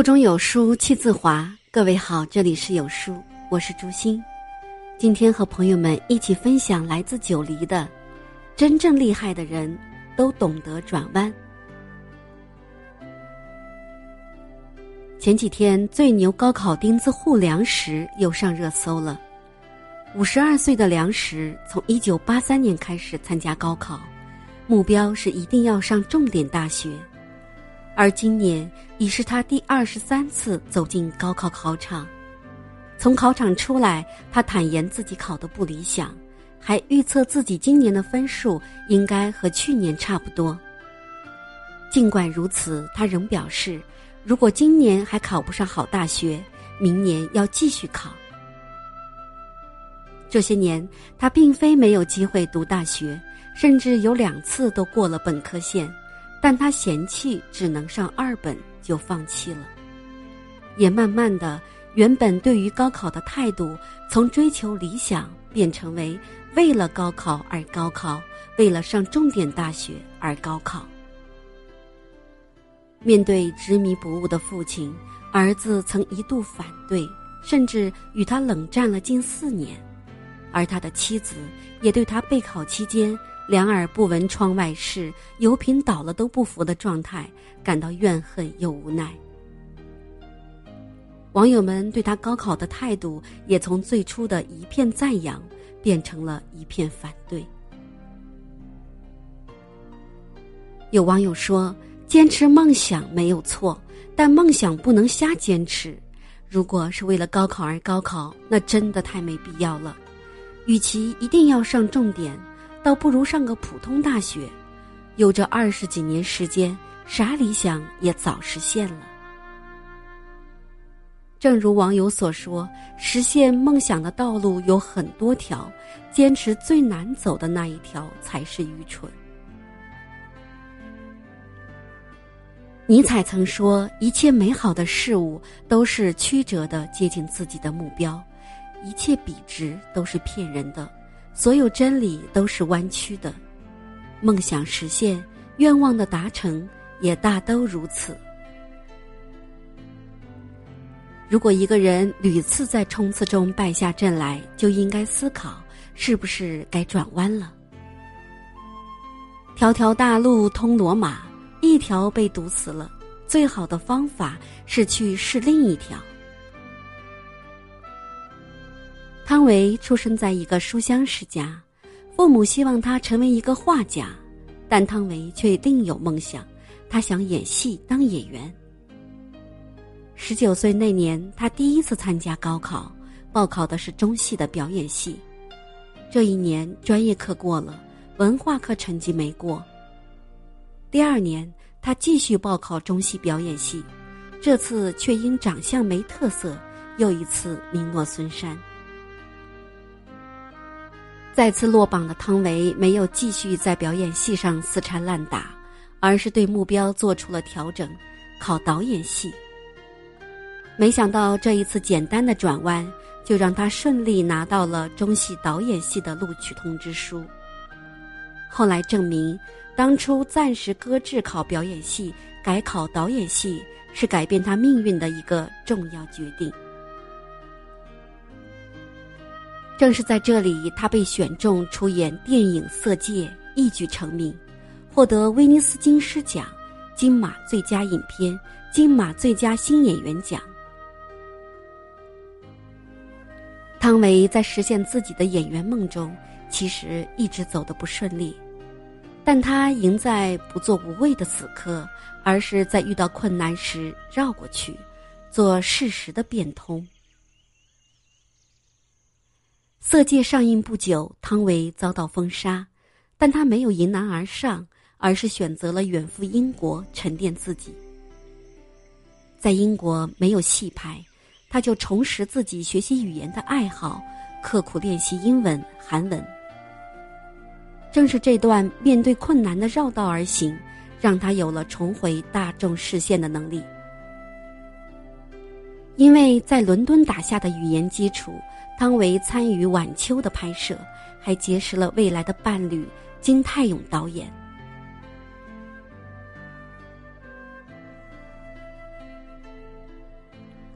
腹中有书气自华。各位好，这里是有书，我是朱星。今天和朋友们一起分享来自九黎的：真正厉害的人都懂得转弯。前几天最牛高考钉子户梁实又上热搜了。五十二岁的梁实从一九八三年开始参加高考，目标是一定要上重点大学。而今年已是他第二十三次走进高考考场。从考场出来，他坦言自己考得不理想，还预测自己今年的分数应该和去年差不多。尽管如此，他仍表示，如果今年还考不上好大学，明年要继续考。这些年，他并非没有机会读大学，甚至有两次都过了本科线。但他嫌弃只能上二本，就放弃了。也慢慢的，原本对于高考的态度，从追求理想变成为为了高考而高考，为了上重点大学而高考。面对执迷不悟的父亲，儿子曾一度反对，甚至与他冷战了近四年，而他的妻子也对他备考期间。两耳不闻窗外事，油瓶倒了都不服的状态，感到怨恨又无奈。网友们对他高考的态度，也从最初的一片赞扬，变成了一片反对。有网友说：“坚持梦想没有错，但梦想不能瞎坚持。如果是为了高考而高考，那真的太没必要了。与其一定要上重点。”倒不如上个普通大学，有这二十几年时间，啥理想也早实现了。正如网友所说，实现梦想的道路有很多条，坚持最难走的那一条才是愚蠢。尼采曾说：“一切美好的事物都是曲折的接近自己的目标，一切笔直都是骗人的。”所有真理都是弯曲的，梦想实现、愿望的达成也大都如此。如果一个人屡次在冲刺中败下阵来，就应该思考是不是该转弯了。条条大路通罗马，一条被堵死了，最好的方法是去试另一条。汤唯出生在一个书香世家，父母希望他成为一个画家，但汤唯却另有梦想，他想演戏当演员。十九岁那年，他第一次参加高考，报考的是中戏的表演系。这一年专业课过了，文化课成绩没过。第二年，他继续报考中戏表演系，这次却因长相没特色，又一次名落孙山。再次落榜的汤唯没有继续在表演系上死缠烂打，而是对目标做出了调整，考导演系。没想到这一次简单的转弯，就让他顺利拿到了中戏导演系的录取通知书。后来证明，当初暂时搁置考表演系，改考导演系，是改变他命运的一个重要决定。正是在这里，他被选中出演电影《色戒》，一举成名，获得威尼斯金狮奖、金马最佳影片、金马最佳新演员奖。汤唯在实现自己的演员梦中，其实一直走得不顺利，但他赢在不做无谓的死磕，而是在遇到困难时绕过去，做事实的变通。《色戒》上映不久，汤唯遭到封杀，但她没有迎难而上，而是选择了远赴英国沉淀自己。在英国没有戏拍，他就重拾自己学习语言的爱好，刻苦练习英文、韩文。正是这段面对困难的绕道而行，让他有了重回大众视线的能力。因为在伦敦打下的语言基础。汤唯参与《晚秋》的拍摄，还结识了未来的伴侣金泰勇导演。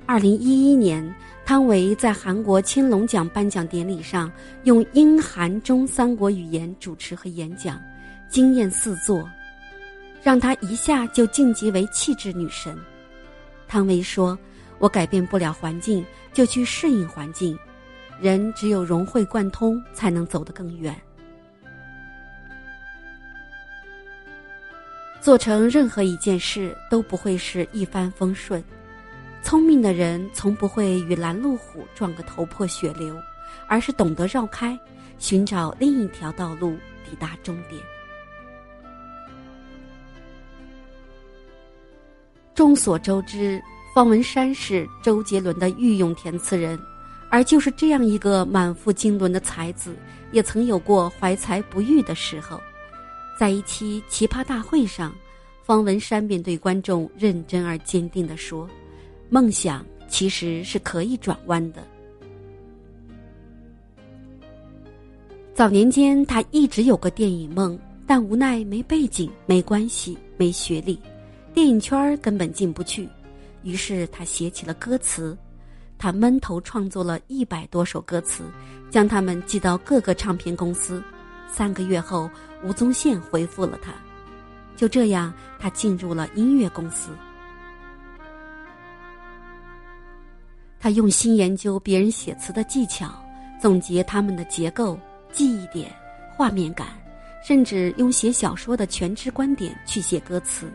二零一一年，汤唯在韩国青龙奖颁奖典礼上用英韩中三国语言主持和演讲，惊艳四座，让她一下就晋级为气质女神。汤唯说：“我改变不了环境，就去适应环境。人只有融会贯通，才能走得更远。做成任何一件事都不会是一帆风顺。”聪明的人从不会与拦路虎撞个头破血流，而是懂得绕开，寻找另一条道路抵达终点。众所周知，方文山是周杰伦的御用填词人，而就是这样一个满腹经纶的才子，也曾有过怀才不遇的时候。在一期奇葩大会上，方文山面对观众认真而坚定地说。梦想其实是可以转弯的。早年间，他一直有个电影梦，但无奈没背景、没关系、没学历，电影圈根本进不去。于是他写起了歌词，他闷头创作了一百多首歌词，将他们寄到各个唱片公司。三个月后，吴宗宪回复了他，就这样，他进入了音乐公司。他用心研究别人写词的技巧，总结他们的结构、记忆点、画面感，甚至用写小说的全知观点去写歌词。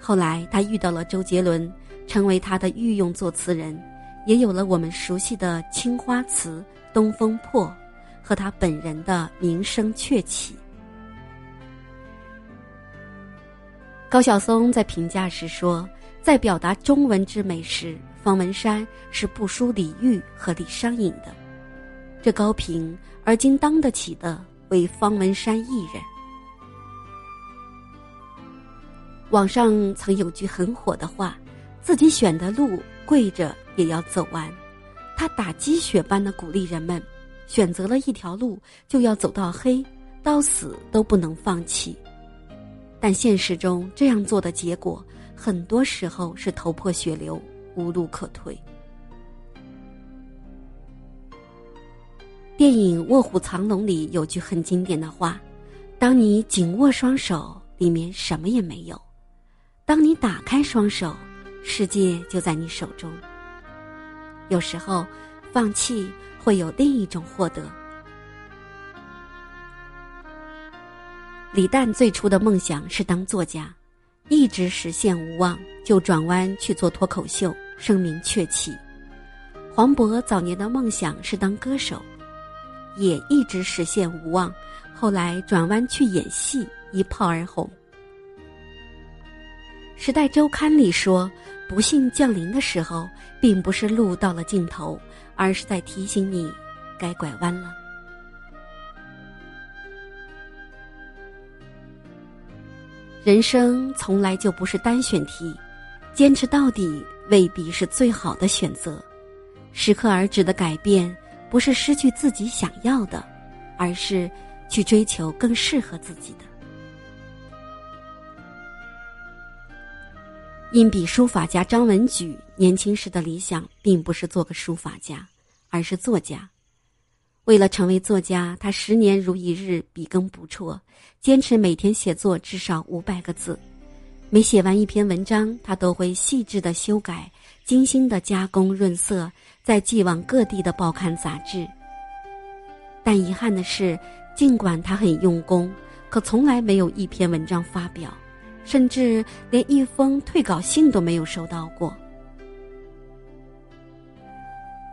后来，他遇到了周杰伦，成为他的御用作词人，也有了我们熟悉的《青花瓷》《东风破》，和他本人的名声鹊起。高晓松在评价时说。在表达中文之美时，方文山是不输李煜和李商隐的。这高评而今当得起的，为方文山一人。网上曾有句很火的话：“自己选的路，跪着也要走完。”他打鸡血般的鼓励人们，选择了一条路，就要走到黑，到死都不能放弃。但现实中这样做的结果。很多时候是头破血流，无路可退。电影《卧虎藏龙》里有句很经典的话：“当你紧握双手，里面什么也没有；当你打开双手，世界就在你手中。”有时候，放弃会有另一种获得。李诞最初的梦想是当作家。一直实现无望，就转弯去做脱口秀，声名鹊起。黄渤早年的梦想是当歌手，也一直实现无望，后来转弯去演戏，一炮而红。《时代周刊》里说：“不幸降临的时候，并不是路到了尽头，而是在提醒你，该拐弯了。”人生从来就不是单选题，坚持到底未必是最好的选择。适可而止的改变，不是失去自己想要的，而是去追求更适合自己的。硬笔书法家张文举年轻时的理想，并不是做个书法家，而是作家。为了成为作家，他十年如一日，笔耕不辍，坚持每天写作至少五百个字。每写完一篇文章，他都会细致的修改，精心的加工润色，再寄往各地的报刊杂志。但遗憾的是，尽管他很用功，可从来没有一篇文章发表，甚至连一封退稿信都没有收到过。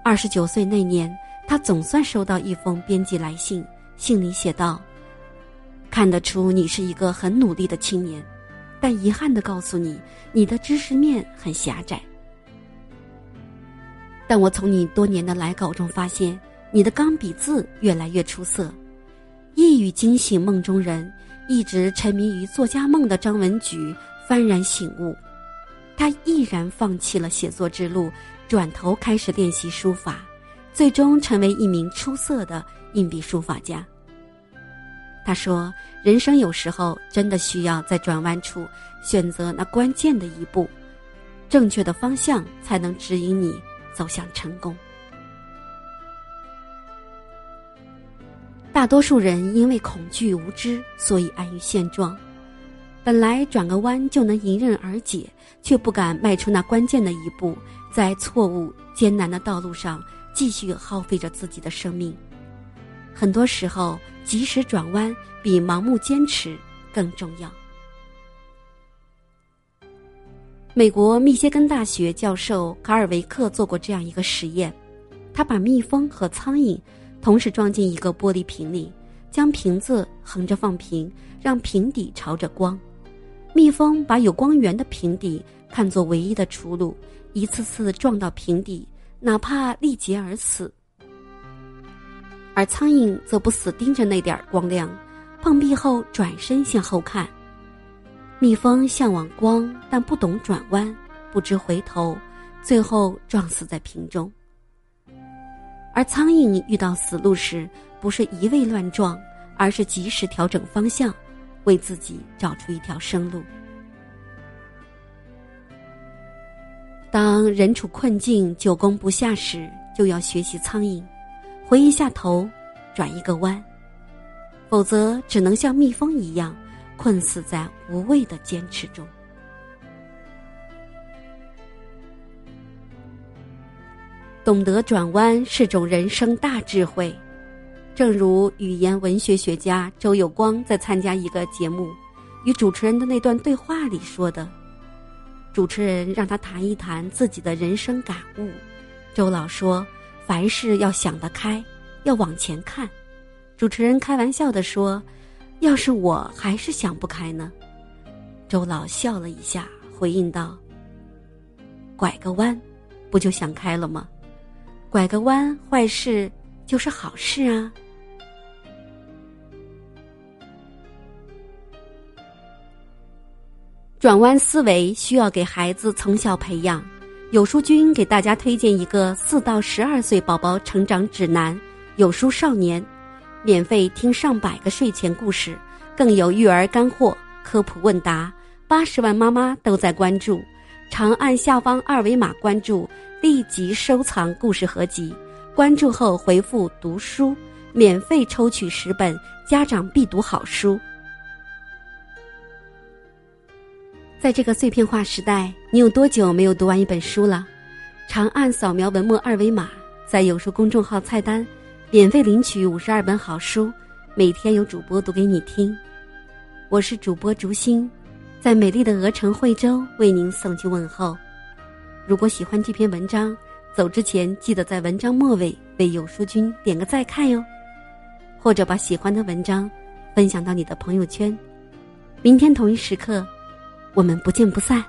二十九岁那年。他总算收到一封编辑来信，信里写道：“看得出你是一个很努力的青年，但遗憾的告诉你，你的知识面很狭窄。但我从你多年的来稿中发现，你的钢笔字越来越出色。”一语惊醒梦中人，一直沉迷于作家梦的张文举幡然醒悟，他毅然放弃了写作之路，转头开始练习书法。最终成为一名出色的硬笔书法家。他说：“人生有时候真的需要在转弯处选择那关键的一步，正确的方向才能指引你走向成功。大多数人因为恐惧无知，所以安于现状。本来转个弯就能迎刃而解，却不敢迈出那关键的一步，在错误艰难的道路上继续耗费着自己的生命。很多时候，及时转弯比盲目坚持更重要。美国密歇根大学教授卡尔维克做过这样一个实验，他把蜜蜂和苍蝇。同时装进一个玻璃瓶里，将瓶子横着放平，让瓶底朝着光。蜜蜂把有光源的瓶底看作唯一的出路，一次次撞到瓶底，哪怕力竭而死。而苍蝇则不死盯着那点光亮，碰壁后转身向后看。蜜蜂向往光，但不懂转弯，不知回头，最后撞死在瓶中。而苍蝇遇到死路时，不是一味乱撞，而是及时调整方向，为自己找出一条生路。当人处困境、久攻不下时，就要学习苍蝇，回一下头，转一个弯，否则只能像蜜蜂一样，困死在无谓的坚持中。懂得转弯是种人生大智慧，正如语言文学学家周有光在参加一个节目与主持人的那段对话里说的。主持人让他谈一谈自己的人生感悟，周老说：“凡事要想得开，要往前看。”主持人开玩笑的说：“要是我还是想不开呢？”周老笑了一下，回应道：“拐个弯，不就想开了吗？”拐个弯，坏事就是好事啊！转弯思维需要给孩子从小培养。有书君给大家推荐一个四到十二岁宝宝成长指南，有书少年，免费听上百个睡前故事，更有育儿干货、科普问答，八十万妈妈都在关注。长按下方二维码关注。立即收藏故事合集，关注后回复“读书”，免费抽取十本家长必读好书。在这个碎片化时代，你有多久没有读完一本书了？长按扫描文末二维码，在有书公众号菜单，免费领取五十二本好书，每天有主播读给你听。我是主播竹心，在美丽的鹅城惠州为您送去问候。如果喜欢这篇文章，走之前记得在文章末尾为有书君点个再看哟，或者把喜欢的文章分享到你的朋友圈。明天同一时刻，我们不见不散。